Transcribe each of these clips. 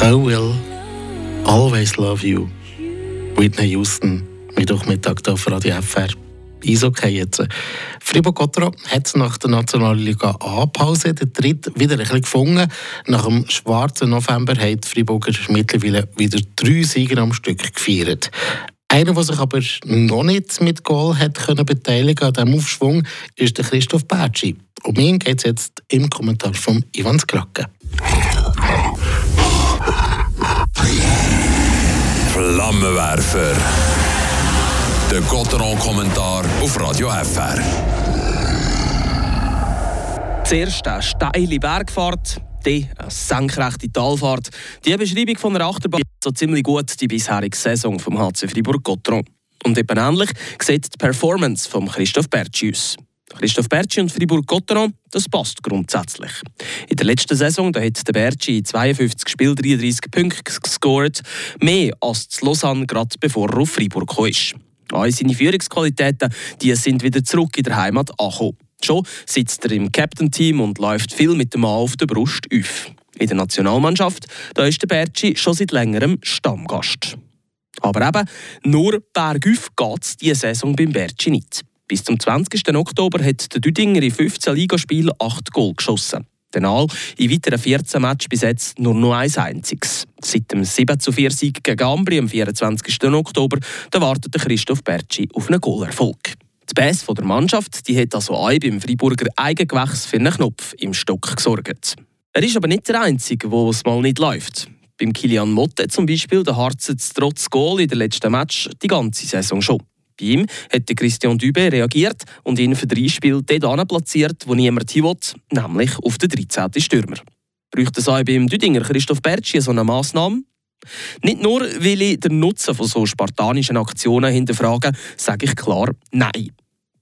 I will always love you. Whitney Houston, Mittwochmittag hier auf Radio FR. Eishockey jetzt. Fribourg-Gotteron hat nach der Nationalliga A-Pause den Tritt wieder ein bisschen gefunden. Nach dem schwarzen November haben die Friburger mittlerweile wieder drei Sieger am Stück gefeiert. Einer, der sich aber noch nicht mit Goal hat können beteiligen an diesem Aufschwung, ist der Christoph Bertschi. Um ihn geht es jetzt im Kommentar von Ivan Skracke. Flammenwerfer. Der Gotteron-Kommentar auf Radio FR. Zuerst eine steile Bergfahrt, dann eine senkrechte Talfahrt. Die Beschreibung von einer Achterbahn so ziemlich gut die bisherige Saison vom HC Fribourg-Gotteron. Und eben ähnlich sieht die Performance von Christoph Bertschi aus. Christoph Bertschi und Fribourg-Gotteron, das passt grundsätzlich. In der letzten Saison da hat der Bertschi in 52 Spielen 33 Punkte gescored, mehr als zu Lausanne, gerade bevor er auf Fribourg kam. All seine Führungsqualitäten die sind wieder zurück in der Heimat angekommen. Schon sitzt er im Captain-Team und läuft viel mit dem Mann auf der Brust auf. In der Nationalmannschaft da ist der Bertschi schon seit längerem Stammgast. Aber eben, nur bergauf geht es diese Saison beim Bertschi nicht. Bis zum 20. Oktober hat der Düdinger in 15 Ligaspielen 8 Goal geschossen. Denal in weiteren 14 Matches bis jetzt nur noch ein einziges. Seit dem 7 zu 4 Sieg gegen Ambri am 24. Oktober wartet Christoph Bertschi auf einen Goalerfolg. Die Bass der Mannschaft die hat also auch beim Freiburger Eigengewächs für einen Knopf im Stock gesorgt. Er ist aber nicht der Einzige, wo es mal nicht läuft. Beim Kilian Motte zum Beispiel, der harzt trotz Goal in der letzten Match die ganze Saison schon. Bei ihm hat Christian Dübe reagiert und ihn für drei Spiele dort platziert, wo niemand hin will, nämlich auf den 13. Stürmer. Braucht es auch beim Düdinger Christoph Bertschi so eine Massnahme? Nicht nur, weil ich den Nutzen von so spartanischen Aktionen hinterfrage, sage ich klar Nein.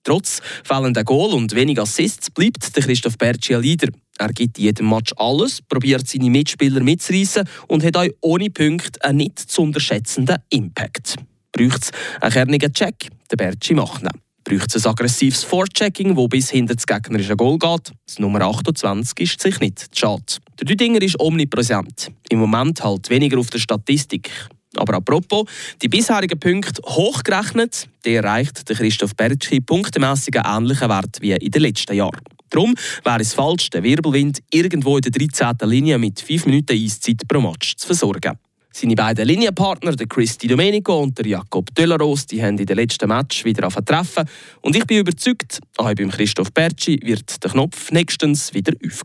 Trotz fehlender Goal und wenig Assists bleibt der Christoph Bertschi ein Leader. Er gibt jedem Match alles, probiert seine Mitspieler mitzureißen und hat auch ohne Punkte einen nicht zu unterschätzenden Impact. Braucht es einen kernigen Check? Der Bertschi macht ihn. Braucht es ein aggressives Forechecking, das bis hinter das gegnerische Goal geht? Das Nummer 28 ist sich nicht schade. Der Düdinger ist omnipräsent. Im Moment halt weniger auf der Statistik. Aber apropos, die bisherigen Punkte hochgerechnet, der erreicht der Christoph Bertschi punktemässig einen ähnlichen Wert wie in den letzten Jahren. Darum wäre es falsch, den Wirbelwind irgendwo in der 13. Linie mit 5 Minuten Eiszeit pro Match zu versorgen. Seine beiden Linienpartner, der Christi Domenico und der Jakob Delaros, die haben in den letzten Match wieder treffen. Und ich bin überzeugt, auch beim Christoph Bertschi wird der Knopf nächstens wieder aufgehen.